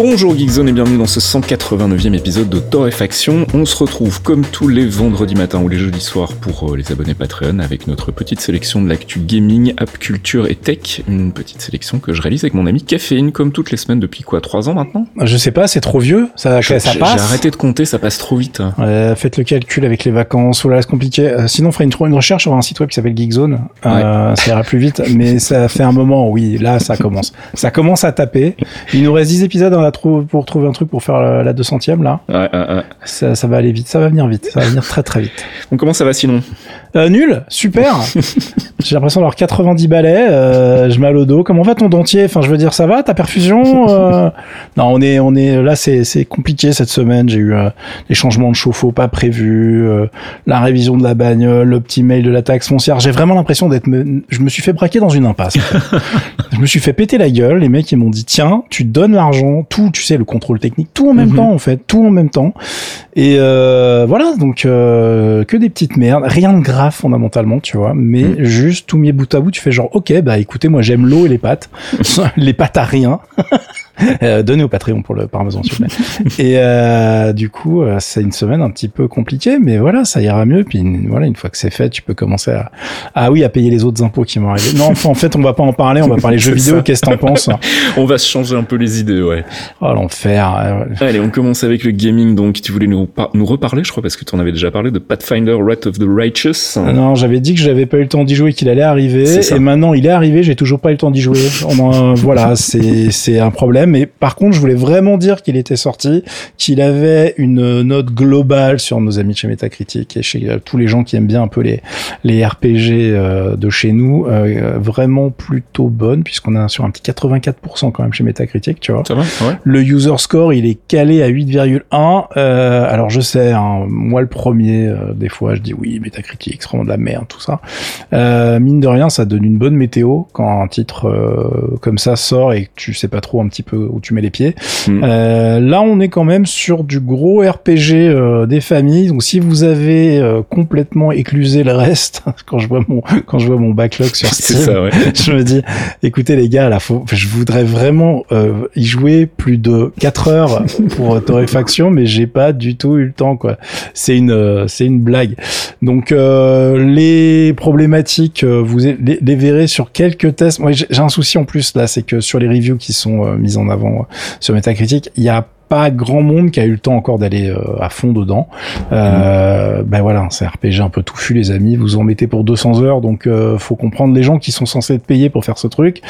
Bonjour Geekzone et bienvenue dans ce 189e épisode de Torréfaction. On se retrouve comme tous les vendredis matins ou les jeudis soirs pour euh, les abonnés Patreon avec notre petite sélection de l'actu gaming, app culture et tech. Une petite sélection que je réalise avec mon ami Caféine comme toutes les semaines depuis quoi 3 ans maintenant? Je sais pas, c'est trop vieux, ça, Je- ça j'ai- passe. J'ai arrêté de compter, ça passe trop vite. Euh, faites le calcul avec les vacances, voilà, c'est compliqué. Euh, sinon, on ferait une, une recherche sur un site web qui s'appelle Geekzone. Euh, Ça ira plus vite, mais ça fait un moment, oui, là, ça commence. Ça commence à taper. Il nous reste 10 épisodes on a trou- pour trouver un truc pour faire la, la 200e, là. Ouais, ouais, ouais. Ça, ça va aller vite, ça va venir vite, ça va venir très très vite. Donc comment ça va sinon Euh, nul, super. J'ai l'impression d'avoir 90 balais. Euh, je mal au dos. Comment va ton dentier? Enfin, je veux dire, ça va? Ta perfusion Euh, Non, on est, on est là. C'est, c'est compliqué cette semaine. J'ai eu euh, des changements de chauffe-eau pas prévus, euh, la révision de la bagnole, le petit mail de la taxe foncière. J'ai vraiment l'impression d'être. me- Je me suis fait braquer dans une impasse. je me suis fait péter la gueule. Les mecs, ils m'ont dit tiens, tu donnes l'argent, tout, tu sais, le contrôle technique, tout en même Mhm. temps en fait, tout en même temps. Et euh, voilà, donc euh, que des petites merdes, rien de grave fondamentalement, tu vois, mais Mm. juste tout mis bout à bout, tu fais genre ok, bah écoutez, moi j'aime l'eau et les pâtes, les pâtes à rien. Euh, donnez au Patreon pour le parmesan s'il vous plaît. Et euh, du coup, euh, c'est une semaine un petit peu compliquée, mais voilà, ça ira mieux. Puis une- voilà, une fois que c'est fait, tu peux commencer à ah oui à payer les autres impôts qui vont arriver. Non, en fait, on va pas en parler, on va parler jeux vidéo. Qu'est-ce que t'en penses? On va se changer un peu les idées, ouais. Oh l'enfer. Euh, Allez, on commence avec le gaming. Donc, tu voulais nous, nous reparler, je crois, parce que tu en avais déjà parlé de Pathfinder Wrath of the Righteous. Non, j'avais dit que j'avais pas eu le temps d'y jouer, qu'il allait arriver, C'est ça. et maintenant il est arrivé, j'ai toujours pas eu le temps d'y jouer. On en- voilà, c'est c'est un problème. Mais par contre, je voulais vraiment dire qu'il était sorti, qu'il avait une note globale sur nos amis de chez Metacritic et chez euh, tous les gens qui aiment bien un peu les les RPG euh, de chez nous, euh, vraiment plutôt bonne, puisqu'on est sur un petit 84% quand même chez Metacritic, tu vois. Ça va Ouais. Le user score, il est calé à 8,1. Euh, alors je sais, hein, moi le premier, euh, des fois je dis oui, Metacritic, c'est vraiment de la merde, tout ça. Euh, mine de rien, ça donne une bonne météo quand un titre euh, comme ça sort et que tu sais pas trop un petit peu où tu mets les pieds. Mm. Euh, là, on est quand même sur du gros RPG euh, des familles. Donc si vous avez euh, complètement éclusé le reste, quand je vois mon quand je vois mon backlog sur Steam, ça, ouais. je me dis, écoutez les gars, là, faut, je voudrais vraiment euh, y jouer plus de 4 heures pour torréfaction, mais j'ai pas du tout eu le temps, quoi. C'est une, euh, c'est une blague. Donc euh, les problématiques, vous les, les verrez sur quelques tests. Moi, j'ai j'ai un souci en plus là, c'est que sur les reviews qui sont mises en avant euh, sur Metacritic, il y a pas grand monde qui a eu le temps encore d'aller euh, à fond dedans. Euh, Ben voilà, c'est un RPG un peu touffu les amis, vous en mettez pour 200 heures, donc euh, faut comprendre les gens qui sont censés être payés pour faire ce truc.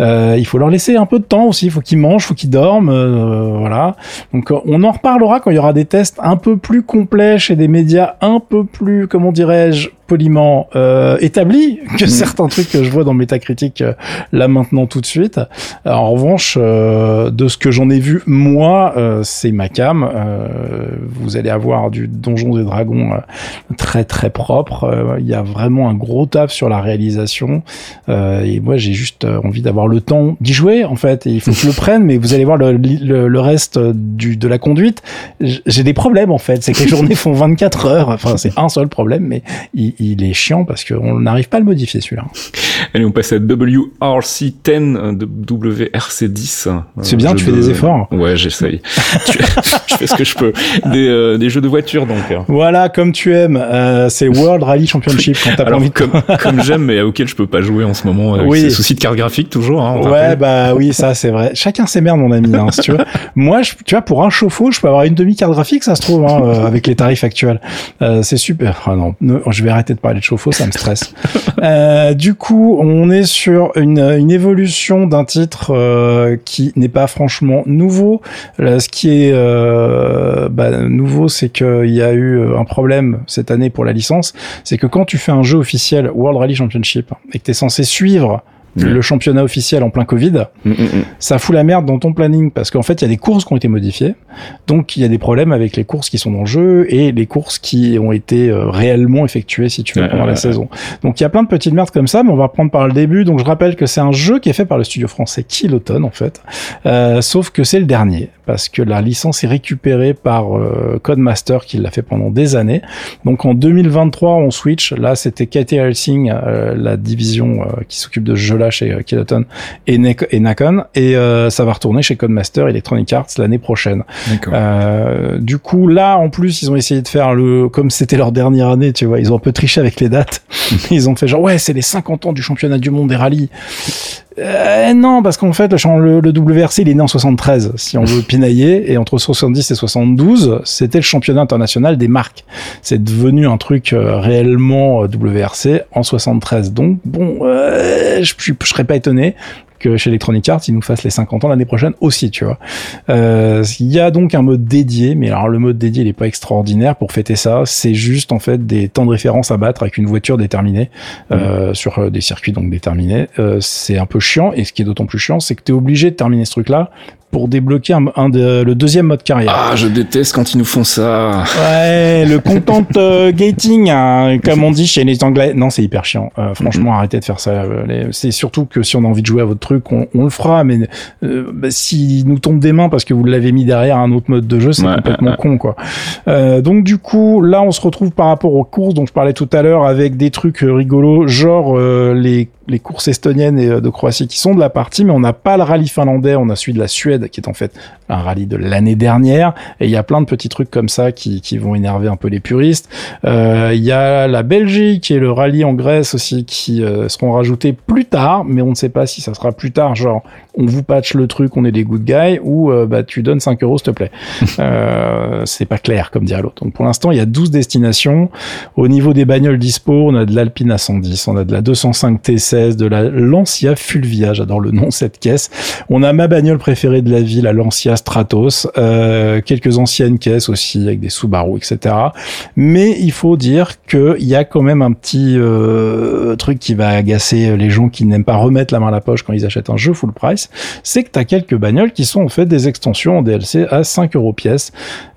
Euh, il faut leur laisser un peu de temps aussi, il faut qu'ils mangent, faut qu'ils dorment, voilà. Donc on en reparlera quand il y aura des tests un peu plus complets chez des médias un peu plus, comment dirais-je, poliment euh, établis que certains trucs que je vois dans Metacritic euh, là maintenant tout de suite. Alors, en revanche, euh, de ce que j'en ai vu moi, euh, c'est ma cam. Euh, vous allez avoir du Donjons et Dragons euh, très très propre. Il y a vraiment un gros taf sur la réalisation. Euh, et moi, j'ai juste envie d'avoir le temps d'y jouer en fait. Et il faut que je le prenne. Mais vous allez voir le, le, le reste du, de la conduite. J'ai des problèmes en fait. C'est que les journées font 24 heures. Enfin, c'est un seul problème, mais il, il est chiant parce qu'on n'arrive pas à le modifier celui-là. Allez, on passe à WRC10, euh, de WRC10. euh, C'est bien, tu fais de- des efforts. Ouais, j'essaye. Tu- je fais ce que je peux. Des, euh, des jeux de voiture, donc. Voilà, comme tu aimes, euh, c'est World Rally Championship quand t'as pas envie de comme, comme j'aime, mais auquel je peux pas jouer en ce moment, avec Oui. ces soucis de carte graphique, toujours. Hein, Ouais, rappelle. bah oui, ça c'est vrai. Chacun ses merdes, mon ami. Hein, si tu veux. Moi, je, tu vois, pour un chauffe-eau, je peux avoir une demi-carte graphique, ça se trouve, hein, euh, avec les tarifs actuels. Euh, c'est super. Ah non, je vais arrêter de parler de chauffe-eau, ça me stresse. Euh, du coup, on est sur une, évolution d'un titre euh, qui n'est pas franchement nouveau. Là, ce qui est euh, bah, nouveau, c'est qu'il y a eu un problème cette année pour la licence. C'est que quand tu fais un jeu officiel World Rally Championship et que tu es censé suivre le championnat officiel en plein Covid, mm, mm, ça fout la merde dans ton planning parce qu'en fait, il y a des courses qui ont été modifiées. Donc, il y a des problèmes avec les courses qui sont dans le jeu et les courses qui ont été euh, réellement effectuées, si tu veux, pendant la saison. Donc, il y a plein de petites merdes comme ça, mais on va reprendre par le début. Donc, je rappelle que c'est un jeu qui est fait par le studio français Kiloton, en fait. Euh, sauf que c'est le dernier parce que la licence est récupérée par euh, Codemaster qui l'a fait pendant des années. Donc en 2023 on switch. Là c'était Katie Helsing, euh, la division euh, qui s'occupe de ce jeu-là chez euh, Kiloton et, et Nakon, et ça va retourner chez Codemaster Electronic Arts l'année prochaine. du coup là en plus ils ont essayé de faire le comme c'était leur dernière année, tu vois, ils ont un peu triché avec les dates. ils ont fait genre ouais c'est les 50 ans du championnat du monde des rallyes. Euh, non, parce qu'en fait, le, le, WRC, il est né en 73, si on veut pinailler, et entre 70 et 72, c'était le championnat international des marques. C'est devenu un truc euh, réellement euh, WRC en 73. Donc, bon, je, je, je serais pas étonné que chez Electronic Arts, ils nous fassent les 50 ans l'année prochaine aussi, tu vois. Euh, il y a donc un mode dédié, mais alors le mode dédié, il est pas extraordinaire pour fêter ça. C'est juste en fait des temps de référence à battre avec une voiture déterminée euh, sur euh, des circuits donc déterminés. Euh, c'est un peu chiant, et ce qui est d'autant plus chiant, c'est que tu es obligé de terminer ce truc-là pour débloquer un, de, le deuxième mode carrière. Ah, je déteste quand ils nous font ça. Ouais, le content euh, gating, hein, comme on dit chez les Anglais. Non, c'est hyper chiant. Euh, franchement, mm-hmm. arrêtez de faire ça. Euh, c'est surtout que si on a envie de jouer à votre truc, on, on le fera. Mais euh, bah, s'il nous tombe des mains parce que vous l'avez mis derrière un autre mode de jeu, c'est complètement con, quoi. donc du coup, là, on se retrouve par rapport aux courses dont je parlais tout à l'heure avec des trucs rigolos, genre les les courses estoniennes et de Croatie qui sont de la partie, mais on n'a pas le rallye finlandais, on a celui de la Suède qui est en fait un rallye de l'année dernière. Et il y a plein de petits trucs comme ça qui, qui vont énerver un peu les puristes. Euh, il y a la Belgique et le rallye en Grèce aussi qui euh, seront rajoutés plus tard, mais on ne sait pas si ça sera plus tard, genre on vous patch le truc, on est des good guys, ou euh, bah tu donnes 5 euros s'il te plaît. c'est pas clair comme dirait l'autre. Donc pour l'instant il y a 12 destinations. Au niveau des bagnoles dispo, on a de l'Alpine a 110, on a de la 205 T16, de la Lancia Fulvia, j'adore le nom cette caisse. On a ma bagnole préférée de la ville, la Lancia Stratos, euh, quelques anciennes caisses aussi avec des Subaru, etc. Mais il faut dire qu'il y a quand même un petit euh, truc qui va agacer les gens qui n'aiment pas remettre la main à la poche quand ils achètent un jeu full price, c'est que tu as quelques bagnoles qui sont en fait des extensions en DLC à 5 euros pièce.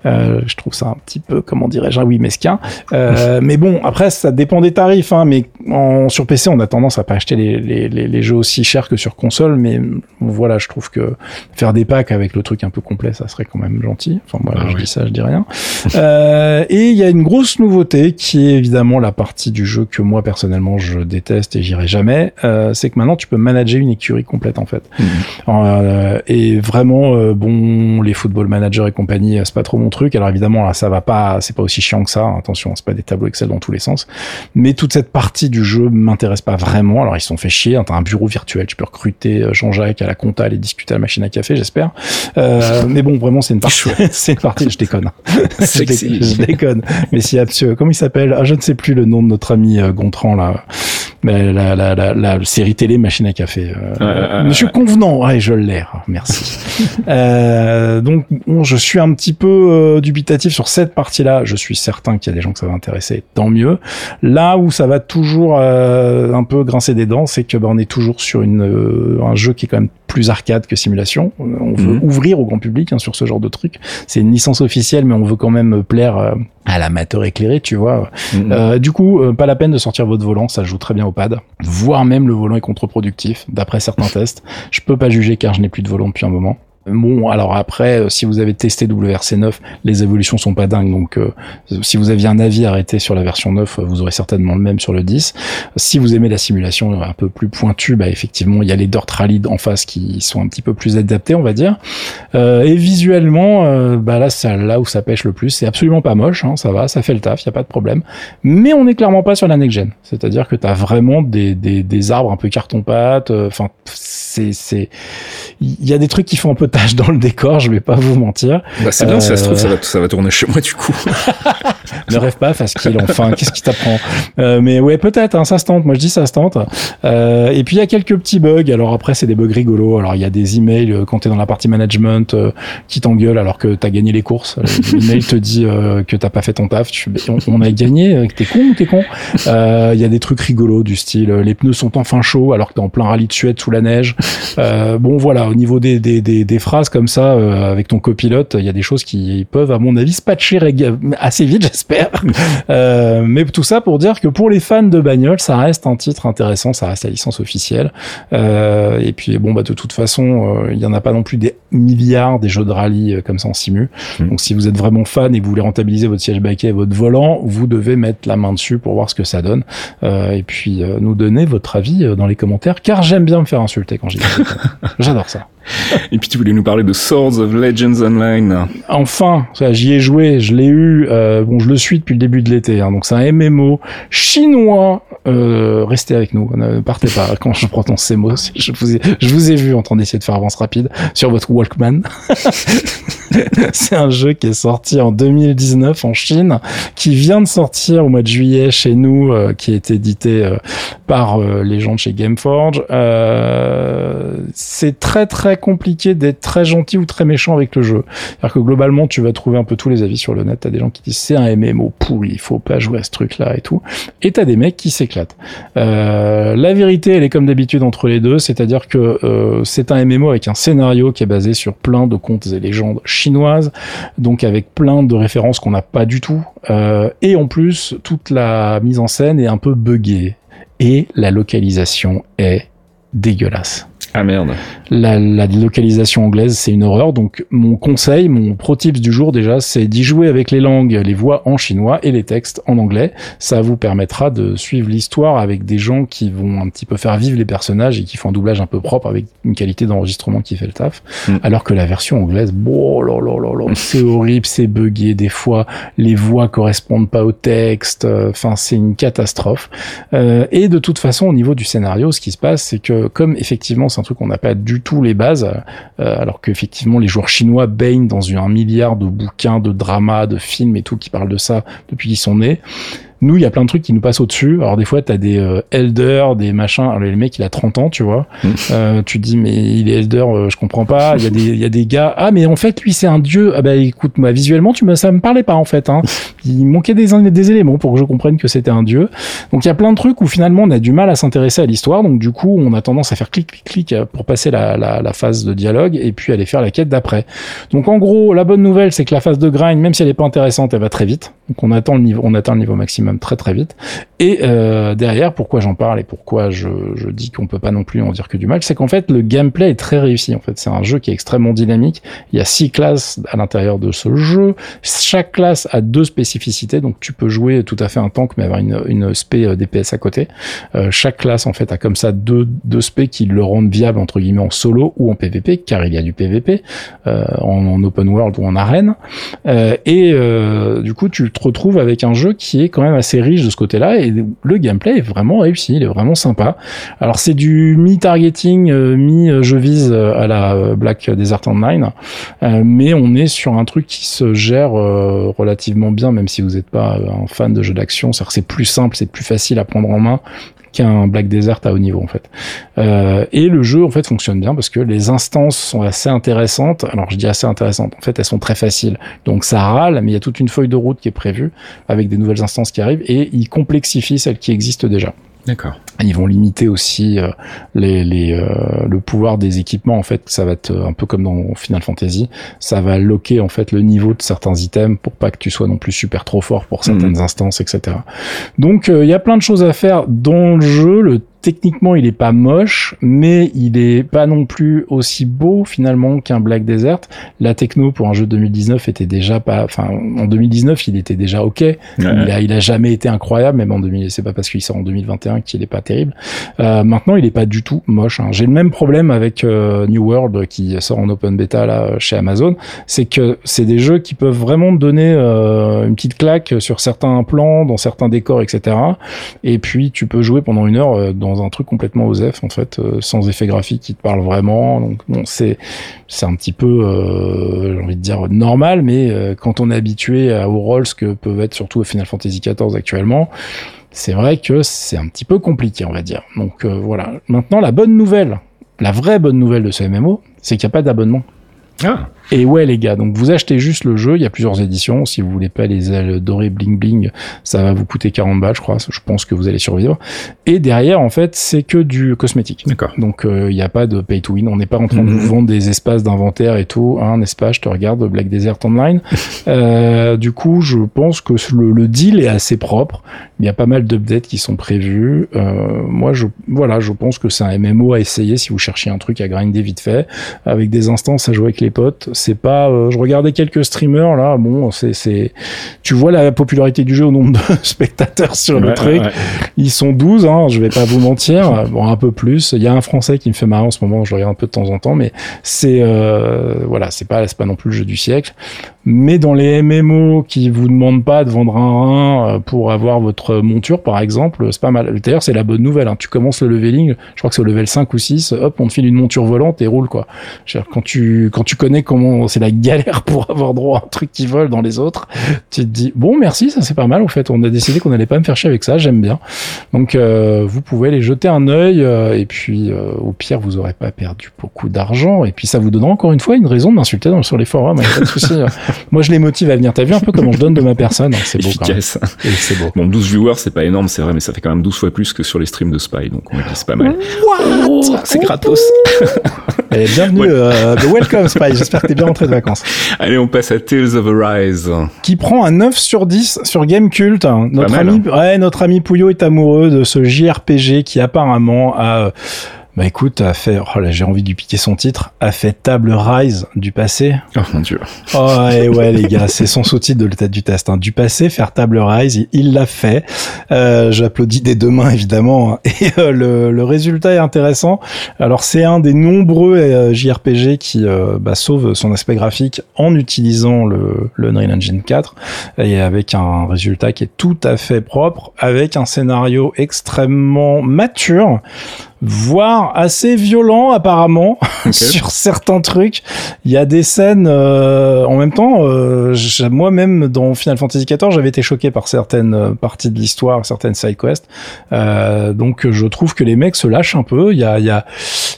Euh, je trouve ça un petit peu, comment dirais-je, oui mesquin. Mais bon, après ça dépend des tarifs, hein, mais en, sur PC on a tendance à pas acheter les, les, les, jeux aussi chers que sur console, mais voilà, je trouve que faire des packs avec le truc un peu complet, ça serait quand même gentil. Enfin, moi, ah je dis ça, je dis rien. euh, et il y a une grosse nouveauté qui est évidemment la partie du jeu que moi, personnellement, je déteste et j'irai jamais. Euh, c'est que maintenant, tu peux manager une écurie complète, en fait. Mmh. Euh, et vraiment, bon, les football managers et compagnie, c'est pas trop mon truc. Alors évidemment, là, ça va pas, c'est pas aussi chiant que ça. Attention, c'est pas des tableaux Excel dans tous les sens. Mais toute cette partie du jeu m'intéresse pas vraiment. Alors ils se sont fait chier. Hein, t'as un bureau virtuel, tu peux recruter Jean-Jacques à la compta, aller discuter à la machine à café, j'espère. Euh, mais bon, vraiment, c'est une partie. c'est une partie. Je déconne. je, déconne. Mais si absolument. Comment il s'appelle? Ah, Je ne sais plus le nom de notre ami euh, Gontran là. Mais la, la, la, la, série télé Machine à café. Euh, Monsieur Convenant, ouais, je l'ai. Ah, merci. euh, donc, bon, je suis un petit peu dubitatif sur cette partie-là. Je suis certain qu'il y a des gens que ça va intéresser, tant mieux. Là où ça va toujours euh, un peu grincer des dents, c'est que bah, on est toujours sur une un jeu qui est quand même plus arcade que simulation. On veut mhm. ouvrir au grand public hein, sur ce genre de truc. C'est une licence officielle, mais on veut quand même plaire à l'amateur éclairé, tu vois. Mhm. Euh, du coup, euh, pas la peine de sortir votre volant, ça joue très bien au pad. Voire même le volant est contre-productif, d'après certains tests. Je peux pas juger car je n'ai plus de volant depuis un moment. Bon, alors après, euh, si vous avez testé WRC9, les évolutions sont pas dingues. Donc, euh, si vous aviez un avis arrêté sur la version 9, vous aurez certainement le même sur le 10. Si vous aimez la simulation un peu plus pointue, bah effectivement, il y a les Dirt en face qui sont un petit peu plus adaptés, on va dire. Euh, et visuellement, euh, bah là, c'est là où ça pêche le plus. C'est absolument pas moche, hein, ça va, ça fait le taf, il y a pas de problème. Mais on n'est clairement pas sur la next gen. C'est-à-dire que tu as vraiment des, des, des arbres un peu carton-pâte. Enfin, c'est c'est il y a des trucs qui font un peu tâche dans le décor, je vais pas vous mentir. Bah c'est bien, si ça se trouve, ça va, ça va tourner chez moi du coup. ne rêve pas, facile. Enfin, qu'est-ce qui t'apprend euh, Mais ouais, peut-être. Hein, ça se tente. Moi, je dis ça se tente. Euh, et puis il y a quelques petits bugs. Alors après, c'est des bugs rigolos. Alors il y a des emails euh, quand t'es dans la partie management euh, qui t'engueulent alors que t'as gagné les courses. L'email te dit euh, que t'as pas fait ton taf. Tu, on, on a gagné. T'es con ou t'es con Il y a des trucs rigolos du style les pneus sont enfin chauds alors que t'es en plein rallye de Suède sous la neige. bon voilà, au niveau des, des, des, des phrases comme ça avec ton copilote, il y a des choses qui peuvent à mon avis se patcher assez vite, j'espère. euh, mais tout ça pour dire que pour les fans de bagnole, ça reste un titre intéressant, ça reste la licence officielle. Euh, et puis bon, bah de toute façon, euh, il y en a pas non plus des milliards des jeux de rallye euh, comme ça en simu. Mm. Donc si vous êtes vraiment fan et que vous voulez rentabiliser votre siège baquet et votre volant, vous devez mettre la main dessus pour voir ce que ça donne. Euh, et puis euh, nous donner votre avis euh, dans les commentaires, car j'aime bien me faire insulter quand j'y J'adore ça. Et puis tu voulais nous parler de Swords of Legends Online. Enfin, j'y ai joué, je l'ai eu. euh, bon, je le suis depuis le début de l'été. hein, donc c'est un MMO chinois. Euh, restez avec nous, ne partez pas quand je prononce ces mots. Je vous ai, vu en train d'essayer de faire avance rapide sur votre Walkman. c'est un jeu qui est sorti en 2019 en Chine, qui vient de sortir au mois de juillet chez nous, euh, qui est édité euh, par les gens de chez Gameforge. C'est très très compliqué d'être très gentil ou très méchant avec le jeu. C'est-à-dire que globalement, tu vas trouver un peu tous les avis sur le net. T'as des gens qui disent c'est un MMO pourri, il faut pas jouer à ce truc-là et tout. Et t'as des mecs qui s'éclatent. Euh, la vérité, elle est comme d'habitude entre les deux, c'est-à-dire que euh, c'est un MMO avec un scénario qui est basé sur plein de contes et légendes chinoises, donc avec plein de références qu'on n'a pas du tout. Euh, et en plus, toute la mise en scène est un peu buggée. Et la localisation est dégueulasse. Ah merde. La, la localisation anglaise, c'est une horreur. Donc, mon conseil, mon pro tips du jour déjà, c'est d'y jouer avec les langues, les voix en chinois et les textes en anglais. Ça vous permettra de suivre l'histoire avec des gens qui vont un petit peu faire vivre les personnages et qui font un doublage un peu propre avec une qualité d'enregistrement qui fait le taf. Mm. Alors que la version anglaise, bon, là, c'est horrible, c'est buggé. Des fois, les voix correspondent pas au texte. Enfin, c'est une catastrophe. Euh, et de toute façon, au niveau du scénario, ce qui se passe, c'est que comme effectivement, c'est un truc qu'on n'a pas du tout les bases, euh, alors qu'effectivement, les joueurs chinois baignent dans un milliard de bouquins, de dramas, de films et tout qui parlent de ça depuis qu'ils sont nés. Nous, il y a plein de trucs qui nous passent au-dessus. Alors des fois, t'as des euh, elders, des machins. Alors le mec, il a 30 ans, tu vois. Mm. Euh, tu te dis, mais il est elder, euh, je comprends pas. Il y a des, il y a des gars. Ah, mais en fait, lui, c'est un dieu. Ah bah écoute, moi, visuellement, tu me, ça me parlait pas en fait. Hein. Il manquait des, des éléments pour que je comprenne que c'était un dieu. Donc il y a plein de trucs où finalement, on a du mal à s'intéresser à l'histoire. Donc du coup, on a tendance à faire clic, clic, clic euh, pour passer la, la, la phase de dialogue et puis aller faire la quête d'après. Donc en gros, la bonne nouvelle, c'est que la phase de grind, même si elle est pas intéressante, elle va très vite. Donc on attend le niveau, on atteint le niveau maximum très très vite. Et euh, derrière, pourquoi j'en parle et pourquoi je, dis qu'on peut pas non plus en dire que du mal, c'est qu'en fait le gameplay est très réussi. En fait, c'est un jeu qui est extrêmement dynamique. Il y a six classes à l'intérieur de ce jeu. Chaque classe a deux spécificités, donc tu peux jouer tout à fait un tank mais avoir une, une spé euh, DPS à côté. Euh, chaque classe en fait a comme ça deux, deux spé qui le rendent viable entre guillemets en solo ou en PVP, car il y a du PVP en, en open world ou en arène. Et du coup, tu te retrouves avec un jeu qui est quand même riche de ce côté-là et le gameplay est vraiment réussi, il est vraiment sympa. Alors c'est du mi-targeting, euh, mi-je vise euh, à la euh, Black Desert Online, mais on est sur un truc qui se gère relativement bien, même si vous n'êtes pas un fan de jeux d'action. C'est-à-dire que c'est plus simple, c'est plus facile à prendre en main qu'un Black Desert à haut niveau en fait. Euh, et le jeu en fait fonctionne bien parce que les instances sont assez intéressantes. Alors je dis assez intéressantes, en fait elles sont très faciles. Donc ça râle, mais il y a toute une feuille de route qui est prévue avec des nouvelles instances qui arrivent et ils complexifient celles qui existent déjà. D'accord. Ils vont limiter aussi euh, les, les, euh, le pouvoir des équipements. En fait, ça va être un peu comme dans Final Fantasy. Ça va loquer en fait le niveau de certains items pour pas que tu sois non plus super trop fort pour certaines Mhm. instances, etc. Donc euh, il y a plein de choses à faire dans le jeu. Le techniquement, il est pas moche, mais il est pas non plus aussi beau finalement qu'un Black Desert. La techno pour un jeu de 2019 était déjà pas, enfin en 2019 il était déjà ok. Ouais. Il a, il a jamais été incroyable, même en 2000. C'est pas parce qu'il sort en 2021 qu'il est pas terrible. Euh, maintenant, il est pas du tout moche. hein. J'ai le même problème avec euh, New World qui sort en open beta là chez Amazon. C'est que c'est des jeux qui peuvent vraiment te donner euh, une petite claque sur certains plans, dans certains décors, etc. Et puis tu peux jouer pendant une heure euh, dans dans un truc complètement OSEF en fait, euh, sans effet graphique qui te parle vraiment. Donc bon, c'est un petit peu, euh, j'ai envie de dire normal, mais euh, quand on est habitué aux rolls que peuvent être surtout Final Fantasy XIV actuellement, c'est vrai que c'est un petit peu compliqué, on va dire. Donc voilà. Maintenant, la bonne nouvelle, la vraie bonne nouvelle de ce MMO, c'est qu'il n'y a pas d'abonnement. Ah. Et ouais les gars, donc vous achetez juste le jeu, il y a plusieurs éditions, si vous voulez pas les ailes dorées bling bling, ça va vous coûter 40 balles je crois, je pense que vous allez survivre. Et derrière en fait c'est que du cosmétique. D'accord. Donc euh, il n'y a pas de pay to win, on n'est pas en train de vous Mhm. vendre des espaces d'inventaire et tout, hein, n'est-ce pas Je te regarde Black Desert Online. euh, du coup je pense que le, le deal est assez propre, il y a pas mal d'updates qui sont prévus. Euh, moi je voilà, je pense que c'est un MMO à essayer si vous cherchez un truc à grinder vite fait, avec des instances à jouer avec les potes c'est pas euh, je regardais quelques streamers là bon c'est c'est tu vois la popularité du jeu au nombre de spectateurs sur le truc. ouais, ils sont 12 hein, je vais pas vous mentir bon un peu plus. Il y a un français qui me fait marrer en ce moment je le regarde un peu de temps en temps mais c'est euh, voilà c'est pas c'est pas non plus le jeu du siècle. Mais dans les MMO qui vous demandent pas de vendre un rein euh, pour avoir votre monture par exemple c'est pas mal. D'ailleurs c'est la bonne nouvelle hein. tu commences le leveling je crois que c'est au level 5 ou 6 hop on te file une monture volante et roule quoi. Quand tu quand tu connais comment c'est la galère pour avoir droit à un truc qui vole dans les autres. Tu te dis bon merci ça c'est pas mal en fait. On a décidé qu'on allait pas me faire chier avec ça j'aime bien. Donc euh, vous pouvez aller jeter un œil euh, et puis euh, au pire vous aurez pas perdu beaucoup d'argent. Et puis ça vous donnera encore une fois une raison de m'insulter sur les forums pas de souci moi je les motive à venir. T'as vu un peu comment je donne de ma personne c'est beau Efficace. Et c'est beau. Bon, 12 viewers, c'est pas énorme, c'est vrai, mais ça fait quand même 12 fois plus que sur les streams de Spy, donc on c'est pas mal. Oh, c'est gratos. et bienvenue Ouais. euh, welcome Spy j'espère que t'es bien rentré de vacances Allez, on passe à Tales of Arise. qui prend un 9 sur 10 sur Gamecult. Notre mal, ami, ouais, notre ami Pouillot est amoureux de ce JRPG qui apparemment a, euh, bah écoute, a fait, oh là, j'ai envie de lui piquer son titre, a fait table rise du passé. Oh mon dieu. Oh, et ouais, les gars, c'est son sous-titre de l'état du test, hein. Du passé, faire table rise, il- l'a fait. Euh, j'applaudis des deux mains, évidemment. Et euh, le, le résultat est intéressant. Alors, c'est un des nombreux euh, JRPG qui euh, bah, sauve son aspect graphique en utilisant le, le Unreal Engine 4 et avec un résultat qui est tout à fait propre, avec un scénario extrêmement mature voire assez violent apparemment sur certains trucs. Il y a des scènes euh, en même temps. Euh, moi-même dans Final Fantasy XIV, j'avais été choqué par certaines euh, parties de l'histoire, certaines side quests. Euh, donc je trouve que les mecs se lâchent un peu. Il y a, il y a,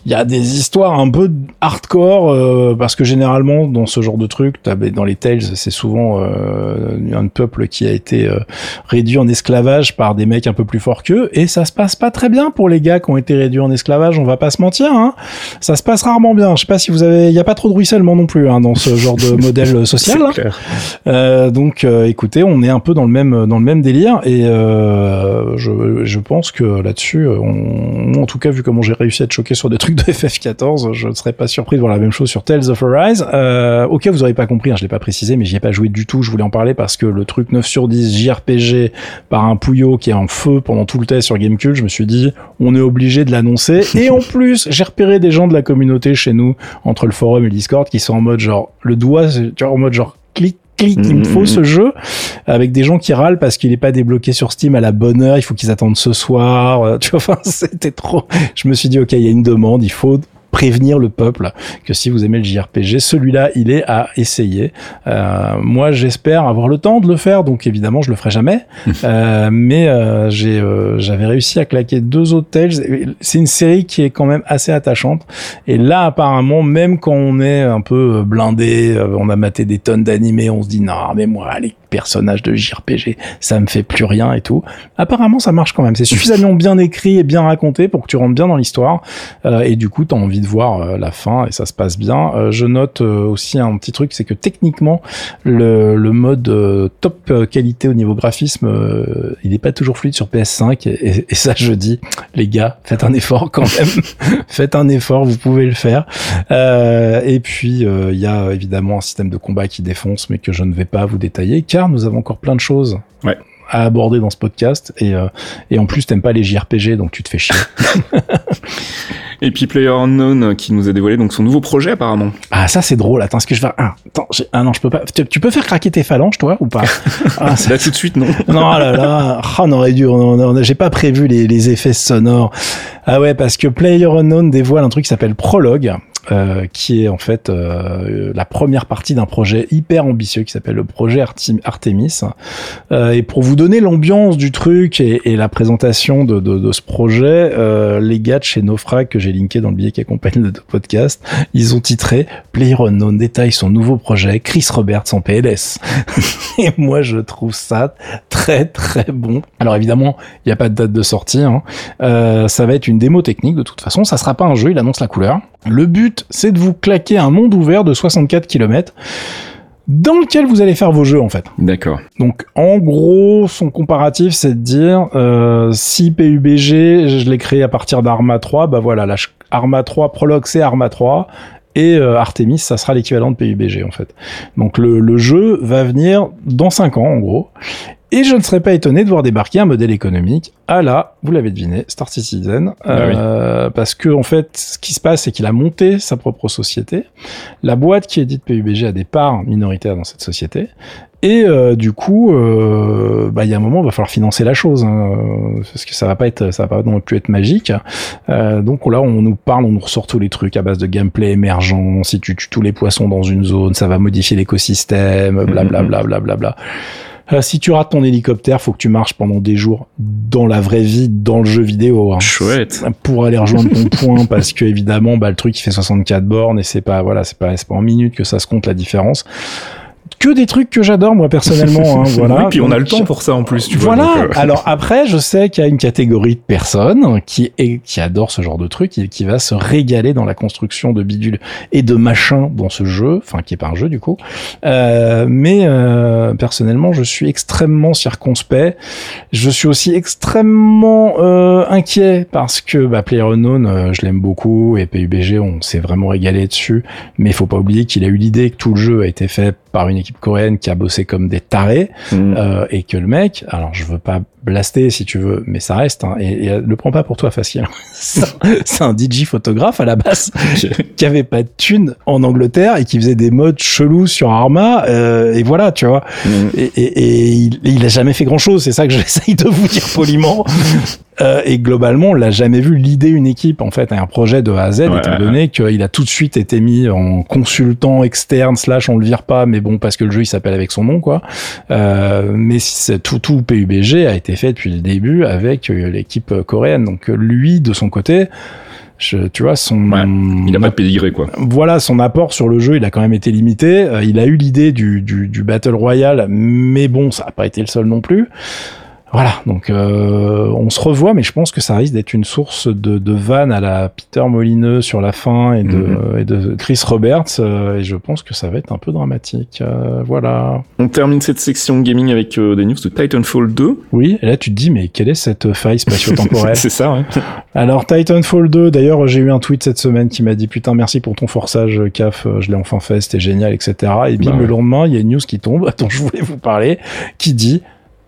il y a des histoires un peu hardcore euh, parce que généralement dans ce genre de truc, ben, dans les tales, c'est souvent euh, un peuple qui a été euh, réduit en esclavage par des mecs un peu plus forts qu'eux et ça se passe pas très bien pour les gars qui ont été réduits en esclavage. On va pas se mentir, hein. Ça se passe rarement bien. Je sais pas si vous avez, il y a pas trop de ruissellement non plus hein, dans ce genre de modèle social. Hein. Euh, donc, euh, écoutez, on est un peu dans le même dans le même délire et euh, je, je pense que là-dessus, on, en tout cas, vu comment j'ai réussi à être choqué sur des trucs de FF14, je ne serais pas surpris de voir la même chose sur Tales of Arise. Ok, vous aurez pas compris, hein, je l'ai pas précisé, mais j'y ai pas joué du tout. Je voulais en parler parce que le truc 9 sur 10 JRPG par un Pouillot qui est en feu pendant tout le test sur Gamecube, je me suis dit, on est obligé de Et en plus, j'ai repéré des gens de la communauté chez nous entre le forum et le Discord qui sont en mode genre le doigt, tu vois, en mode genre clic clic, il me faut ce jeu avec des gens qui râlent parce qu'il est pas débloqué sur Steam à la bonne heure, il faut qu'ils attendent ce soir, euh, tu vois, enfin, c'était trop. Je me suis dit, ok, il y a une demande, il faut prévenir le peuple que si vous aimez le JRPG, celui-là, il est à essayer. Euh, moi, j'espère avoir le temps de le faire, donc évidemment, je le ferai jamais. Euh, mais euh, euh, j'avais réussi à claquer deux autres Tales. C'est une série qui est quand même assez attachante. Et là, apparemment, même quand on est un peu blindé, euh, on a maté des tonnes d'animés, on se dit non, mais moi, les personnages de JRPG, ça me fait plus rien et tout. Apparemment, ça marche quand même. C'est suffisamment bien écrit et bien raconté pour que tu rentres bien dans l'histoire. Euh, et du coup, tu as envie de voir euh, la fin et ça se passe bien. Euh, je note euh, aussi un petit truc, c'est que techniquement, le, le mode euh, top qualité au niveau graphisme, il n'est pas toujours fluide sur PS5. Et, ça, je dis, les gars, faites un effort quand même. faites un effort, vous pouvez le faire. Et puis, il y a évidemment un système de combat qui défonce, mais que je ne vais pas vous détailler, nous avons encore plein de choses. Ouais. à aborder dans ce podcast et, euh, et en plus t'aimes pas les JRPG donc tu te fais chier Et puis Player Unknown qui nous a dévoilé donc son nouveau projet apparemment. Ah ça c'est drôle. Attends, est-ce que je vais ah, attends, ah non, je peux pas. Tu, peux faire craquer tes phalanges toi ou pas? Ah, Là tout de suite non. non là là, oh, on aurait dû. J'ai pas prévu les, les effets sonores. Ah ouais, parce que Player Unknown dévoile un truc qui s'appelle Prologue, euh, qui est en fait euh, la première partie d'un projet hyper ambitieux qui s'appelle le projet Artemis. Euh, et pour vous donner l'ambiance du truc et, et la présentation de, de, de ce projet, euh, les gars de chez Naufrag que j'ai linké dans le billet qui accompagne le podcast, ils ont titré Player Unknown détaille son nouveau projet Chris Roberts en PLS. et moi je trouve ça très très bon. Alors évidemment, il n'y a pas de date de sortie. Hein. ça va être une démo technique de toute façon. Ça sera pas un jeu, il annonce la couleur. Le but, c'est de vous claquer un monde ouvert de 64 km dans lequel vous allez faire vos jeux en fait. D'accord. Donc en gros, son comparatif, c'est de dire euh, si PUBG, je l'ai créé à partir d'Arma 3, bah voilà, la Arma 3 Prologue c'est Arma 3 et euh, Artemis, ça sera l'équivalent de PUBG en fait. Donc le, le, jeu va venir dans 5 ans en gros. Et je ne serais pas étonné de voir débarquer un modèle économique à la, vous l'avez deviné, Star Citizen, ah euh, parce que en fait, ce qui se passe, c'est qu'il a monté sa propre société. La boîte qui édite PUBG a des parts minoritaires dans cette société, et euh, du coup, euh, bah, il y a un moment, il va falloir financer la chose, hein, parce que ça va pas être, ça va pas non plus être magique. Euh, donc là, on nous parle, on nous ressort tous les trucs à base de gameplay émergent. Si tu tues tous les poissons dans une zone, ça va modifier l'écosystème, blablabla, blablabla. Bla, bla, bla. Euh, si tu rates ton hélicoptère, faut que tu marches pendant des jours dans la vraie vie, dans le jeu vidéo. Hein. Chouette. Pour aller rejoindre ton point, parce que évidemment, bah, le truc il fait 64 bornes et c'est pas, voilà, c'est pas, c'est pas en minutes que ça se compte la différence que des trucs que j'adore moi personnellement. Hein, voilà. oui, puis on a le temps pour ça en plus. Tu voilà. Vois, euh. Alors après, je sais qu'il y a une catégorie de personnes qui est, qui adore ce genre de truc et qui va se régaler dans la construction de bidules et de machins dans ce jeu, enfin qui est pas un jeu du coup. Euh, mais euh, personnellement, je suis extrêmement circonspect. Je suis aussi extrêmement euh, inquiet parce que bah, PlayerUnknown, euh, je l'aime beaucoup et PUBG, on s'est vraiment régalé dessus. Mais il faut pas oublier qu'il a eu l'idée que tout le jeu a été fait par une équipe coréenne qui a bossé comme des tarés mm. euh, et que le mec, alors je veux pas blaster si tu veux, mais ça reste. Hein, et, et le prends pas pour toi facile. c'est un DJ photographe à la base qui avait pas de thune en Angleterre et qui faisait des modes chelous sur Arma. Euh, et voilà, tu vois. Mm. Et, et, et il, il, a jamais fait grand chose. C'est ça que j'essaye de vous dire poliment. Euh, et globalement, on l'a jamais vu l'idée une équipe en fait, un projet de A à Z, ouais, étant donné qu'il a tout de suite été mis en consultant externe slash on le vire pas, mais bon parce que le jeu il s'appelle avec son nom quoi. Euh, mais tout tout PUBG a été fait depuis le début avec euh, l'équipe coréenne. Donc lui de son côté. Je, tu vois son ouais, il a pas de pédigré quoi voilà son apport sur le jeu il a quand même été limité euh, il a eu l'idée du, du, du battle royale mais bon ça a pas été le seul non plus voilà, donc euh, on se revoit, mais je pense que ça risque d'être une source de, de vanne à la Peter Molineux sur la fin et de, -hmm. et de Chris Roberts, euh, et je pense que ça va être un peu dramatique. Euh, voilà. On termine cette section gaming avec euh, des news de Titanfall 2. Oui, et là tu te dis, mais quelle est cette faille spatio-temporelle C'est ça, ouais. Alors Titanfall 2, d'ailleurs j'ai eu un tweet cette semaine qui m'a dit, putain merci pour ton forçage, CAF, je l'ai enfin fait, c'était génial, etc. Et bim, bah, le lendemain, il y a une news qui tombe, dont je voulais vous parler, qui dit,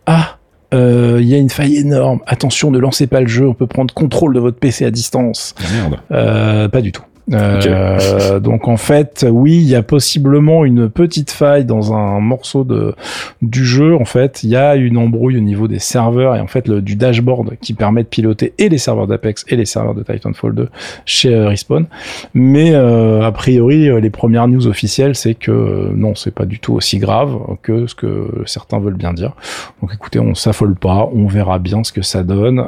ah il euh, y a une faille énorme. Attention, ne lancez pas le jeu. On peut prendre contrôle de votre PC à distance. Ah, merde. Euh, pas du tout. Euh, donc en fait, oui, il y a possiblement une petite faille dans un morceau de du jeu. En fait, il y a une embrouille au niveau des serveurs et en fait le, du dashboard qui permet de piloter et les serveurs d'Apex et les serveurs de Titanfall 2 chez euh, Respawn. Mais euh, a priori, euh, les premières news officielles, c'est que euh, non, c'est pas du tout aussi grave que ce que certains veulent bien dire. Donc écoutez, on s'affole pas, on verra bien ce que ça donne.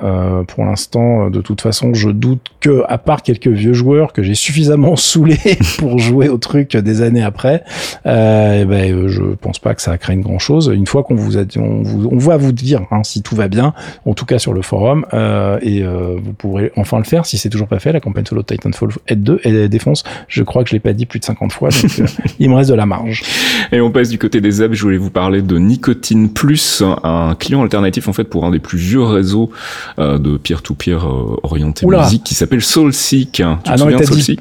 pour l'instant, de toute façon, je doute que, à part quelques vieux joueurs que j'ai suffisamment saoulé pour jouer au truc des années après, euh, ben, je pense pas que ça craigne grand chose. Une fois qu'on vous a, on, vous, on va vous dire hein, si tout va bien, en tout cas sur le forum, euh, et euh, vous pourrez enfin le faire si c'est toujours pas fait. La campagne solo Titanfall 2 et défonce. Je crois que je l'ai pas dit plus de 50 fois, donc euh, il me reste de la marge. Et on passe du côté des apps. Je voulais vous parler de Nicotine Plus, un client alternatif en fait pour un des plus vieux réseaux euh, de peer-to-peer -peer, orienté Oula. musique qui s'appelle Soulseek. Tu ah non, mais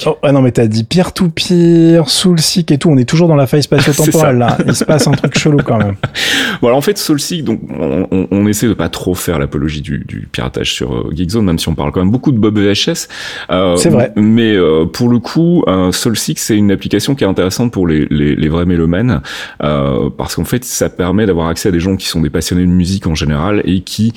Oh, ah non, mais t'as dit peer to peer, SoulSeek et tout. On est toujours dans la phase spatio-temporelle là. Il se passe un truc chelou quand même. Voilà, en fait, SoulSeek, donc on, on, essaie de pas trop faire l'apologie du, du, piratage sur euh, Geekzone, même si on parle quand même beaucoup de Bob VHS. Euh, c'est vrai. Mais euh, pour le coup, euh, SoulSeek, c'est une application qui est intéressante pour les, les, les vrais mélomanes, euh, parce qu'en fait, ça permet d'avoir accès à des gens qui sont des passionnés de musique en général et qui,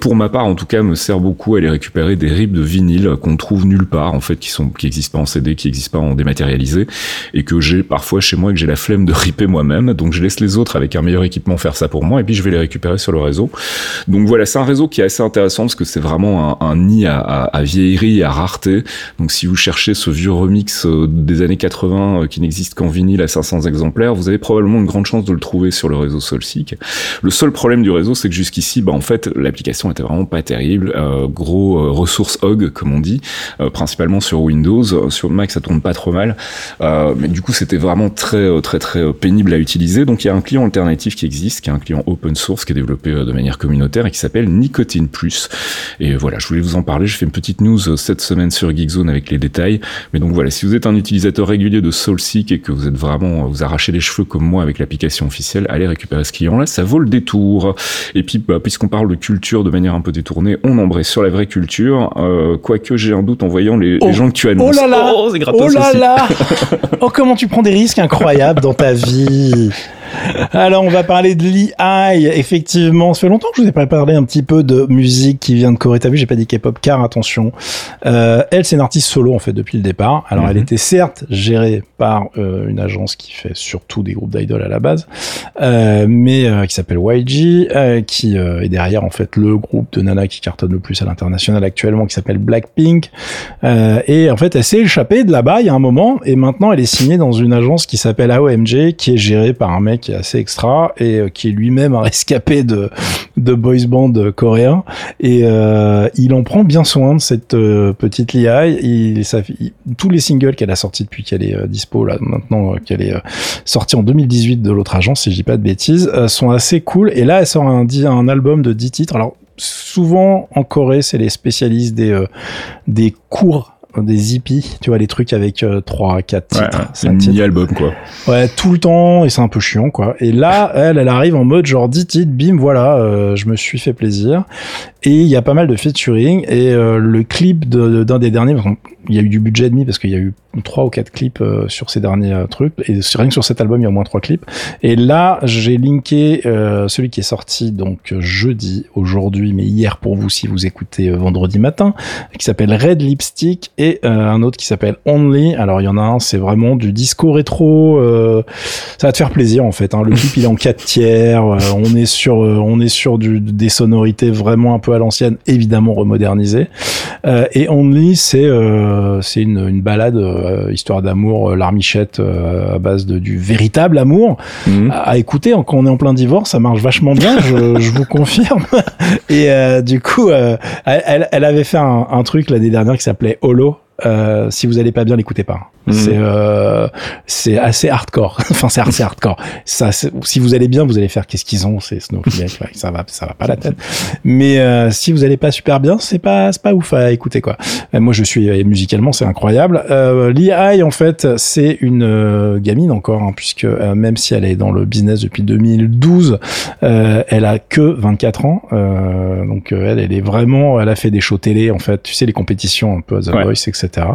pour ma part en tout cas, me sert beaucoup à aller récupérer des rips de vinyle qu'on trouve nulle part, en fait, qui sont qui existent en CD, qui existent pas en dématérialisé, et que j'ai parfois chez moi et que j'ai la flemme de ripper moi-même. Donc je laisse les autres avec un meilleur équipement faire ça pour moi, et puis je vais les récupérer sur le réseau. Donc voilà, c'est un réseau qui est assez intéressant parce que c'est vraiment un, nid à, à, à, vieillerie, à rareté. Donc si vous cherchez ce vieux remix euh, des années 80 euh, qui n'existe qu'en vinyle à 500 exemplaires, vous avez probablement une grande chance de le trouver sur le réseau Soulseek. Le seul problème du réseau, c'est que jusqu'ici, bah en fait, l'application était vraiment pas terrible. Euh, gros euh, ressources hog, comme on dit, principalement sur Windows. Sur Mac, ça tourne pas trop mal, mais du coup, c'était vraiment très très très pénible à utiliser. Donc il y a un client alternatif qui existe, qui est un client open source qui est développé de manière communautaire et qui s'appelle Nicotine Plus. Et voilà, je voulais vous en parler. Je fais une petite news cette semaine sur Geekzone avec les détails. Mais donc voilà, si vous êtes un utilisateur régulier de SoulSeek et que vous êtes vraiment, vous arrachez les cheveux comme moi avec l'application officielle, allez récupérer ce client-là, ça vaut le détour. Et puis, bah, puisqu'on parle de culture de manière un peu détournée, on embrasse sur la vraie culture. Euh, quoique j'ai un doute en voyant les, oh. gens que tu annonces. Oh là là Oh, oh là là Oh comment tu prends des risques incroyables dans ta vie alors, on va parler de l'EI. Effectivement, ça fait longtemps que je vous ai pas parlé un petit peu de musique qui vient de Corée. T'as vu, j'ai pas dit K-pop car attention. Euh, elle, c'est une artiste solo en fait depuis le départ. Alors, elle mhm. était certes gérée par euh, une agence qui fait surtout des groupes d'idoles à la base, euh, mais qui s'appelle YG, qui est derrière en fait le groupe de Nana qui cartonne le plus à l'international actuellement, qui s'appelle Blackpink. et en fait, elle s'est échappée de là-bas il y a un moment, et maintenant elle est signée dans une agence qui s'appelle AOMG, qui est gérée par un mec qui est assez extra et euh, qui est lui-même un rescapé de de boys band coréen. Et euh, il en prend bien soin de cette euh, petite Lia. Il, tous les singles qu'elle a sortis depuis qu'elle est dispo là maintenant qu'elle est sortie en 2018 de l'autre agence si je dis pas de bêtises sont assez cool. Et là elle sort un, un album de 10 titres. Alors souvent en Corée c'est les spécialistes des des cours des hippies, tu vois, les trucs avec euh, 3, 4 titres. c'est un mini-album, quoi. Ouais, tout le temps, et c'est un peu chiant, quoi. Et là, elle, elle arrive en mode genre 10 titres, bim, voilà, euh, je me suis fait plaisir. Et il y a pas mal de featuring, et euh, le clip d'un des derniers, il y a eu du budget demi parce qu'il y a eu trois ou quatre clips euh, sur ces derniers euh, trucs. Et rien que sur cet album il y a au moins trois clips. Et là j'ai linké euh, celui qui est sorti donc jeudi aujourd'hui mais hier pour vous si vous écoutez vendredi matin qui s'appelle Red Lipstick et un autre qui s'appelle Only. Alors il y en a un c'est vraiment du disco rétro ça va te faire plaisir en fait hein. le clip il est en 4 tiers on est sur on est sur du, des sonorités vraiment un peu à l'ancienne évidemment remodernisées. Et Only c'est c'est une, une balade euh, histoire d'amour, euh, larmichette euh, à base de du véritable amour. Mhm. À, écouter quand on est en plein divorce, ça marche vachement bien, je, je vous confirme. Et du coup, elle, elle, avait fait un, un truc l'année dernière qui s'appelait Holo. si vous allez pas bien, l'écoutez pas. Mhm. C'est euh, c'est assez hardcore. enfin, c'est assez hardcore. Ça, si vous allez bien, vous allez faire qu'est-ce qu'ils ont, c'est Snowflake. ça va, ça va pas la tête. Mais euh, si vous allez pas super bien, c'est pas c'est pas ouf à écouter quoi. Euh, moi, je suis euh, musicalement, c'est incroyable. Euh, Lee en fait, c'est une euh, gamine encore, hein, puisque même si elle est dans le business depuis 2012, elle a que 24 ans. donc elle, elle est vraiment, elle a fait des shows télé en fait. Tu sais les compétitions un peu The Voice, etc.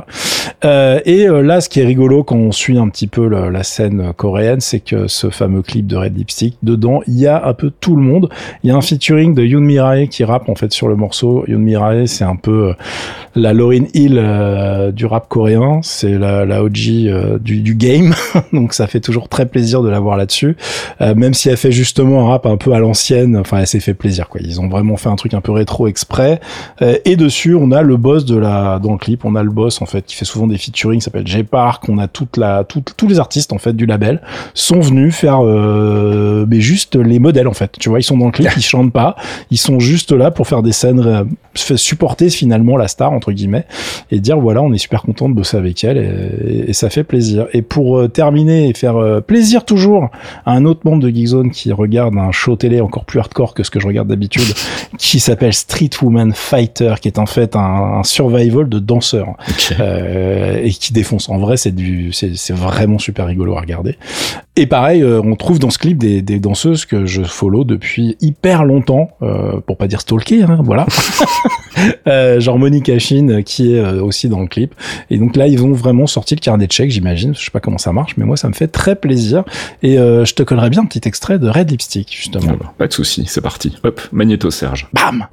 et là ce qui est rigolo quand on suit un petit peu la scène coréenne, c'est que ce fameux clip de Red Lipstick, dedans, il y a un peu tout le monde. Il y a un featuring de Yoon Mirae qui rappe en fait sur le morceau. Yoon Mirae, c'est un peu euh, la Lauryn Hill euh, du rap coréen, c'est la, la OG euh, du, du, game, donc ça fait toujours très plaisir de la voir là-dessus. même si elle fait justement un rap un peu à l'ancienne, enfin elle s'est fait plaisir quoi. Ils ont vraiment fait un truc un peu rétro exprès. et dessus, on a le boss de la dans le clip, on a le boss en fait qui fait souvent des featuring, s'appelle J Park, on a toute la, tous les artistes en fait du label sont venus faire, euh, mais juste les modèles en fait. Tu vois, ils sont dans le clip, ils chantent pas, ils sont juste là pour faire des scènes, euh, supporter finalement la star entre guillemets et dire voilà, on est super content de bosser avec elle et, ça fait plaisir. Et pour euh, terminer et faire euh, plaisir toujours à un autre membre de Geekzone qui regarde un show télé encore plus hardcore que ce que je regarde d'habitude, qui s'appelle Street Woman Fighter, qui est en fait un, un survival de danseurs. euh, et qui défonce. En vrai, c'est du, c'est vraiment super rigolo à regarder. Et pareil, euh, on trouve dans ce clip des, des, danseuses que je follow depuis hyper longtemps, euh, pour pas dire stalker, hein, voilà. euh, genre Monica Shin qui est euh, aussi dans le clip. Et donc là, ils ont vraiment sorti le carnet de chèques, j'imagine. Je sais pas comment ça marche, mais moi, ça me fait très plaisir. Et euh, je te collerai bien un petit extrait de Red Lipstick, justement. Ah bah, pas de souci, c'est parti. Hop, Magnéto Serge. Bam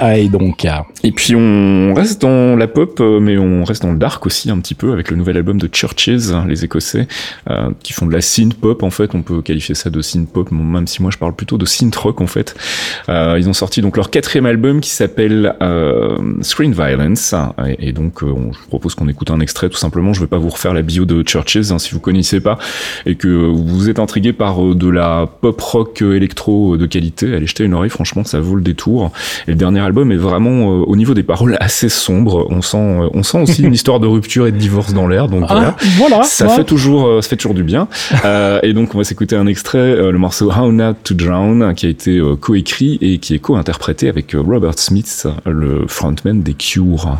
High, donc. Et puis on reste dans la pop, euh, mais on reste dans le dark aussi un petit peu avec le nouvel album de Churches, les Écossais, euh, qui font de la synth pop en fait. On peut qualifier ça de synth pop, même si moi je parle plutôt de synth rock en fait. Euh, ils ont sorti donc leur quatrième album qui s'appelle Screen Violence, et, donc on, je propose qu'on écoute un extrait tout simplement. Je vais pas vous refaire la bio de Churches hein, si vous connaissez pas et que vous êtes intrigué par de la pop rock électro de qualité. Allez jeter une oreille, franchement ça vaut le détour. Et le dernier album est vraiment euh, au niveau des paroles assez sombre. On sent, euh, on sent aussi une histoire de rupture et de divorce dans l'air. Donc ah, voilà, ça fait toujours, euh, ça fait toujours du bien. et donc on va s'écouter un extrait, le morceau How Not to Drown, qui a été coécrit et qui est co-interprété avec Robert Smith, le frontman des Cure.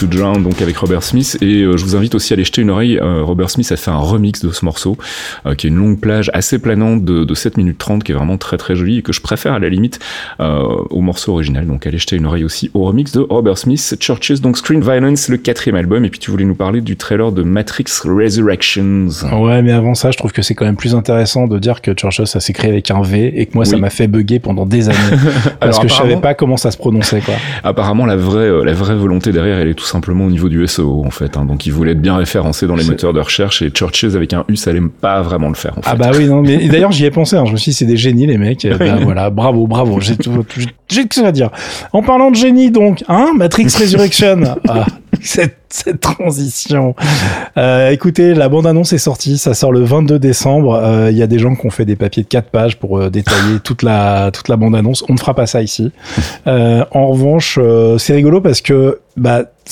To Drown, donc avec Robert Smith. Et euh, je vous invite aussi à aller jeter une oreille. Euh, Robert Smith a fait un remix de ce morceau, euh, qui est une longue plage assez planante de, de 7 minutes 30, qui est vraiment très très jolie et que je préfère à la limite au morceau original. Donc allez jeter une oreille aussi au remix de Robert Smith, Churches, donc Screen Violence, le quatrième album. Et puis tu voulais nous parler du trailer de Matrix Resurrections. Ouais, mais avant ça, je trouve que c'est quand même plus intéressant de dire que Churches, ça créé avec un V et que moi, ça m'a fait bugger pendant des années. parce que je savais pas comment ça se prononçait, quoi. Apparemment, la vraie, la vraie volonté derrière, elle est tout simplement au niveau du SEO en fait. Hein. Donc ils voulaient être bien référencés dans les moteurs de recherche et Churches avec un U, ça allait pas vraiment le faire. En ah fait. Ah bah oui, non, mais d'ailleurs j'y ai pensé. Hein. Je me suis dit c'est des génies les mecs. ben, voilà, bravo, bravo. J'ai tout, j'ai que ça à dire. En parlant de génie donc, hein, Matrix Resurrection. ah, cette cette transition. Euh, écoutez, la bande-annonce est sortie, ça sort le 22 décembre. Euh, Il y a des gens qui ont fait des papiers de 4 pages pour euh, détailler toute la toute la bande-annonce. On ne fera pas ça ici. Euh, en revanche, euh, c'est rigolo parce que bah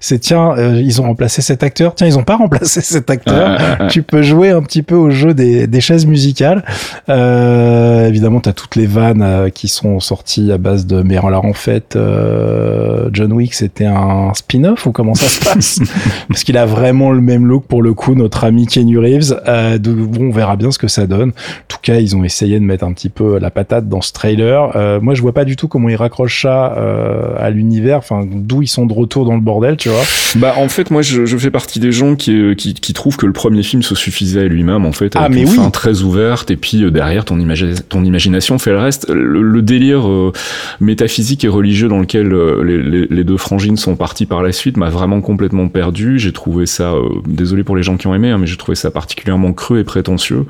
c'est tiens euh, ils ont remplacé cet acteur tiens ils ont pas remplacé cet acteur tu peux jouer un petit peu au jeu des, des chaises musicales euh, évidemment t'as toutes les vannes euh, qui sont sorties à base de mais alors en fait euh, John Wick c'était un spin-off ou comment ça se passe parce qu'il a vraiment le même look pour le coup notre ami Kenny Reeves euh, bon on verra bien ce que ça donne en tout cas ils ont essayé de mettre un petit peu la patate dans ce trailer euh, moi je vois pas du tout comment ils raccrochent ça euh, à l'univers enfin d'où ils sont de retour dans le bordel, tu vois. Bah en fait moi je, je fais partie des gens qui, euh, qui, qui trouvent que le premier film se suffisait à lui-même en fait Ah, avec mais une oui. fin très ouverte et puis euh, derrière ton, imagi- ton imagination fait le reste. Le, le délire euh, métaphysique et religieux dans lequel les, les, les deux frangines sont partis par la suite m'a vraiment complètement perdu. J'ai trouvé ça, euh, désolé pour les gens qui ont aimé, hein, mais j'ai trouvé ça particulièrement creux et prétentieux.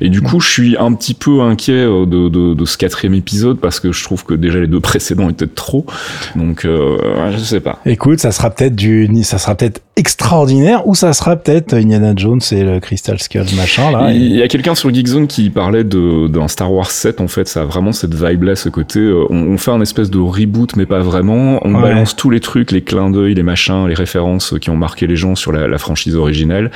Et du coup je suis un petit peu inquiet euh, de, de, de ce quatrième épisode parce que je trouve que déjà les deux précédents étaient trop. Donc euh, je sais pas. Écoute, ça sera peut-être du, ça sera peut-être extraordinaire ou ça sera peut-être Indiana Jones et le Crystal Skull machin là. Il Et- y a quelqu'un sur Geekzone qui parlait d'un Star Wars 7 en fait, ça a vraiment cette vibe là, ce côté euh, on, on fait un espèce de reboot mais pas vraiment, on Ouais. balance tous les trucs, les clins d'œil, les machins, les références qui ont marqué les gens sur la, franchise originelle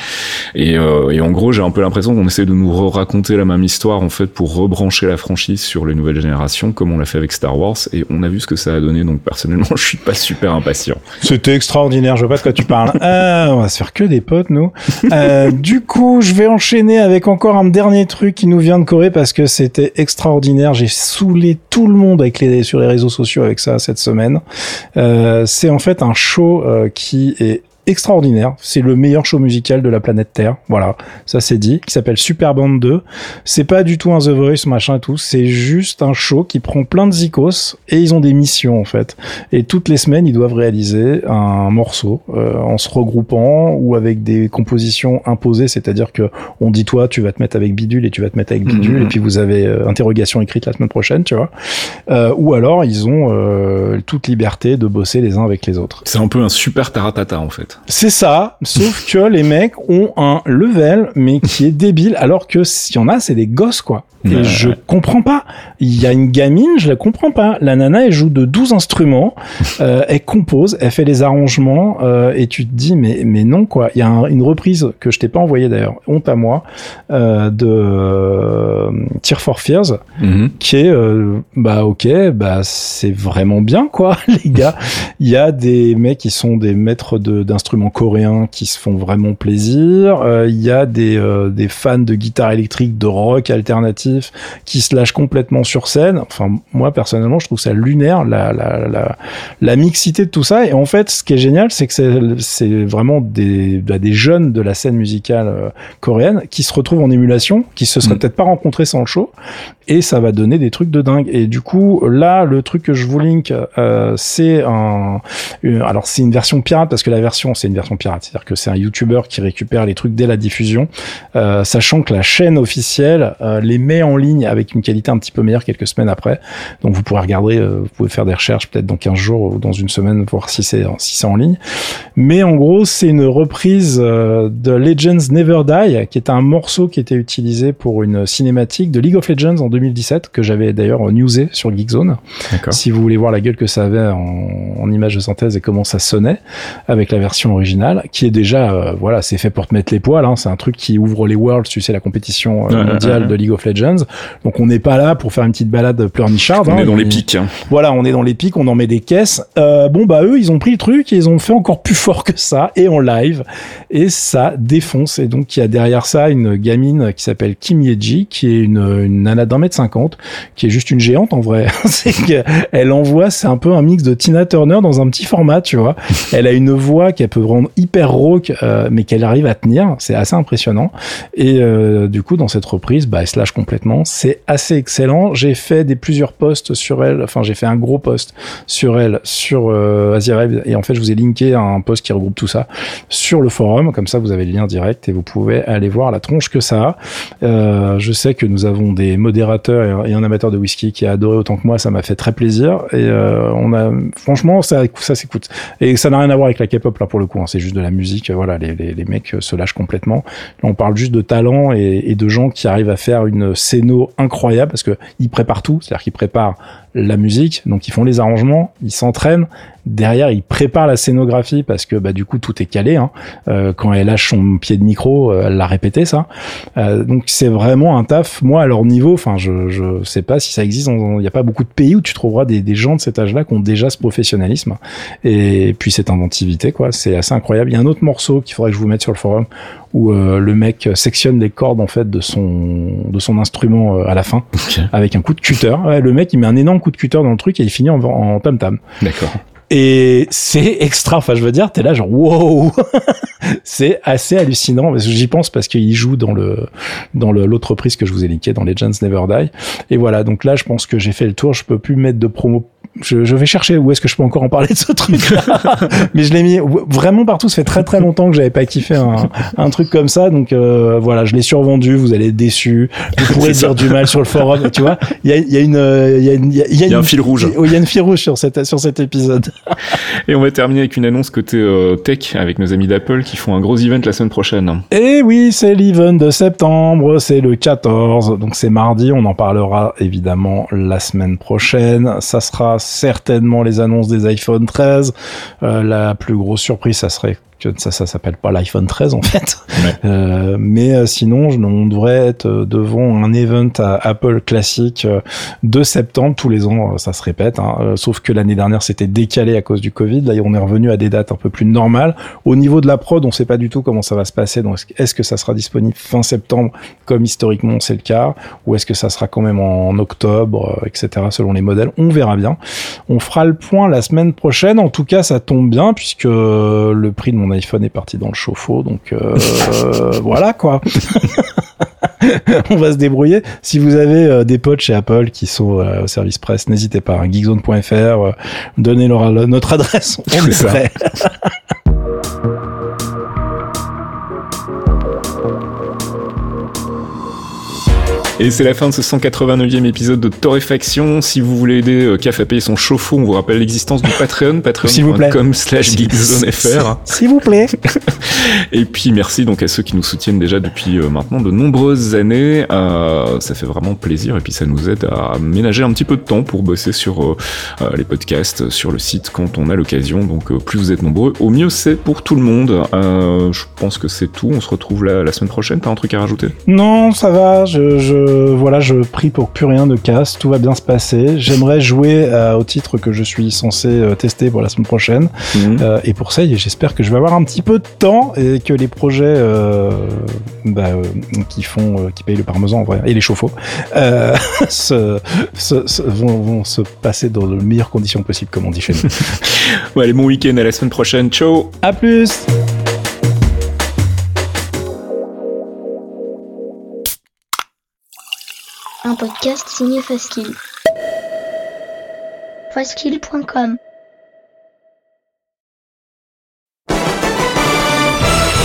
et, euh, et en gros j'ai un peu l'impression qu'on essaie de nous raconter la même histoire en fait pour rebrancher la franchise sur les nouvelles générations comme on l'a fait avec Star Wars et on a vu ce que ça a donné donc personnellement je suis pas super impatient. C'était extraordinaire, je vois pas de quoi tu parles. Ah, on va se faire que des potes, nous. Euh, du coup, je vais enchaîner avec encore un dernier truc qui nous vient de Corée parce que c'était extraordinaire. J'ai saoulé tout le monde avec les, sur les réseaux sociaux avec ça cette semaine. Euh, c'est en fait un show euh, est extraordinaire. C'est le meilleur show musical de la planète Terre. Voilà, ça c'est dit. Qui s'appelle Super Band 2. C'est pas du tout un The Voice machin et tout. C'est juste un show qui prend plein de zikos et ils ont des missions en fait. Et toutes les semaines, ils doivent réaliser un morceau euh, en se regroupant ou avec des compositions imposées, c'est-à-dire que on dit toi, tu vas te mettre avec bidule et tu vas te mettre avec bidule, Mhm. et puis vous avez euh, interrogation écrite la semaine prochaine, tu vois. Euh, ou alors ils ont euh, toute liberté de bosser les uns avec les autres. C'est un peu un super taratata en fait. C'est ça, sauf que les mecs ont un level, mais qui est débile, alors que s'il y en a, c'est des gosses, quoi. Et Ouais. je comprends pas. Il y a une gamine, je la comprends pas. La nana, elle joue de 12 instruments, euh, elle compose, elle fait les arrangements, euh, et tu te dis, mais, mais non, quoi. Il y a un- une reprise que je t'ai pas envoyée d'ailleurs, honte à moi, euh, de Tear for Fears, Mhm. qui est bah ok bah c'est vraiment bien quoi les gars il y a des mecs qui sont des maîtres de- d'instruments coréens qui se font vraiment plaisir il y a des des fans de guitare électrique de rock alternatif qui se lâchent complètement sur scène enfin moi personnellement je trouve ça lunaire la la la, la mixité de tout ça et en fait ce qui est génial c'est que c'est vraiment des bah, des jeunes de la scène musicale euh, coréenne qui se retrouvent en émulation qui se seraient Mm. peut-être pas rencontrés sans le show et ça va donner des trucs de dingue. Et du coup, là, le truc que je vous link, euh, c'est un, une- alors c'est une version pirate parce que la version c'est une version pirate, c'est-à-dire que c'est un YouTuber qui récupère les trucs dès la diffusion, euh, sachant que la chaîne officielle euh, les met en ligne avec une qualité un petit peu meilleure quelques semaines après. Donc vous pourrez regarder, euh, vous pouvez faire des recherches peut-être dans 15 jours ou dans une semaine voir si c'est si c'est en ligne. Mais en gros, c'est une reprise euh, de Legends Never Die, qui est un morceau qui était utilisé pour une cinématique de League of Legends en 2017, que j'avais d'ailleurs newsé sur Geekzone. Si vous voulez voir la gueule que ça avait en, en image de synthèse et comment ça sonnait avec la version originale, qui est déjà, euh, voilà, c'est fait pour te mettre les poils. Hein, c'est un truc qui ouvre les Worlds, tu sais, la compétition Ouais, ouais, mondiale ouais. de League of Legends. Donc on n'est pas là pour faire une petite balade pleurnicharde. On hein, est dans les pics. hein. voilà, on est dans les pics, on en met des caisses. Euh, bon bah eux, ils ont pris le truc et ils ont fait encore plus fort que ça et en live et ça défonce. Et donc il y a derrière ça une gamine qui s'appelle Kim Yeji, qui est une, une nana d'un mètre cinquante, qui est juste une géante en vrai. c'est qu'elle envoie, c'est un peu un mix de Tina Turner dans un petit format, tu vois. Elle a une voix qu'elle peut rendre hyper rauque, euh, mais qu'elle arrive à tenir. C'est assez impressionnant. Et euh, du coup, dans cette reprise, bah, elle se lâche complètement. C'est assez excellent. J'ai fait des plusieurs posts sur elle. Enfin, j'ai fait un gros post sur elle sur euh, et en fait, je vous ai linké un post qui regroupe tout ça sur le forum. Comme ça, vous avez le lien direct et vous pouvez aller voir la tronche que ça a. Euh, je sais que nous avons des modérateurs et un amateur de whisky qui a adoré autant que moi. Ça m'a fait très plaisir et euh, on a franchement ça ça s'écoute et ça n'a rien à voir avec la K-pop là pour le coup. Hein. C'est juste de la musique. Voilà, les, mecs se lâchent complètement. On parle juste de talent et, et de gens qui arrivent à faire une scéno incroyable parce que ils préparent tout. C'est-à-dire qu'ils préparent la musique, donc ils font les arrangements, ils s'entraînent, derrière ils préparent la scénographie parce que bah du coup tout est calé. Hein. Euh, quand elle lâche son pied de micro, euh, elle l'a répété ça. Euh, donc c'est vraiment un taf. Moi à leur niveau, enfin je je sais pas si ça existe. Il n'y a pas beaucoup de pays où tu trouveras des, des gens de cet âge-là qui ont déjà ce professionnalisme et puis cette inventivité quoi. C'est assez incroyable. Il y a un autre morceau qu'il faudrait que je vous mette sur le forum où euh, le mec sectionne les cordes en fait de son de son instrument euh, à la fin avec un coup de cutter. Ouais, le mec il met un énorme coup de cutter dans le truc et il finit en, en tam tam. D'accord. Et c'est extra. Enfin, je veux dire, t'es là genre wow. c'est assez hallucinant. J'y pense parce qu'il joue dans le dans le l'autre prise que je vous ai linké dans Legends Never Die. Et voilà. Donc là, je pense que j'ai fait le tour. Je peux plus mettre de promo je, je, vais chercher où est-ce que je peux encore en parler de ce truc. Mais je l'ai mis vraiment partout. Ça fait très très longtemps que j'avais pas kiffé un, un, truc comme ça. Donc euh, voilà je l'ai survendu. Vous allez être déçus. Vous pourrez dire du mal sur le forum tu vois. Il y a, y a, une il y a, une, il y a, y a un fil rouge. il y a une fil rouge sur cette sur cet épisode. Et on va terminer avec une annonce côté euh, tech avec nos amis d'Apple qui font un gros event la semaine prochaine. Et oui c'est l'event de septembre. C'est le 14 donc c'est mardi. On en parlera évidemment la semaine prochaine. Ça sera certainement les annonces des iPhone 13. Euh, la plus grosse surprise, ça serait que ça, ça s'appelle pas l'iPhone 13 en fait. Ouais. Euh, mais euh, sinon, on devrait être euh, devant un event à Apple classique euh, de septembre tous les ans. Ça se répète, hein. sauf que l'année dernière c'était décalé à cause du Covid. Là, on est revenu à des dates un peu plus normales. Au niveau de la prod, on sait pas du tout comment ça va se passer. Donc, est-ce que ça sera disponible fin septembre comme historiquement c'est le cas, ou est-ce que ça sera quand même en octobre, etc. Selon les modèles, on verra bien. On fera le point la semaine prochaine. En tout cas, ça tombe bien puisque le prix de mon iPhone est parti dans le chauffe-eau, donc euh, voilà quoi. on va se débrouiller. Si vous avez euh, des potes chez Apple qui sont euh, au service presse, n'hésitez pas. Hein, geekzone.fr, euh, donnez-leur notre adresse. On est, est prêt. Et c'est la fin de ce 189e épisode de Torréfaction. Si vous voulez aider euh, CAF à payer son chauffe-eau, on vous rappelle l'existence du Patreon, patreon.com slash geekzonefr. S'il vous plaît. Et puis merci donc à ceux qui nous soutiennent déjà depuis euh, maintenant de nombreuses années. Euh, ça fait vraiment plaisir et puis ça nous aide à ménager un petit peu de temps pour bosser sur euh les podcasts, sur le site quand on a l'occasion. Donc euh, plus vous êtes nombreux, au mieux c'est pour tout le monde. je pense que c'est tout. On se retrouve la, la semaine prochaine. T'as un truc à rajouter? Non, ça va. je... je voilà, je prie pour que plus rien ne casse, tout va bien se passer. J'aimerais jouer euh, au titre que je suis censé euh, tester pour la semaine prochaine. Mmh. Euh, et pour ça, j'espère que je vais avoir un petit peu de temps et que les projets euh, bah, qui font, qui payent le parmesan vrai, et les chauffe-eau se, se, se, vont, vont, se passer dans les meilleures conditions possibles, comme on dit chez nous. ouais, allez, bon week-end, à la semaine prochaine. Ciao. À plus. Un podcast signé Faskill. Faskill.com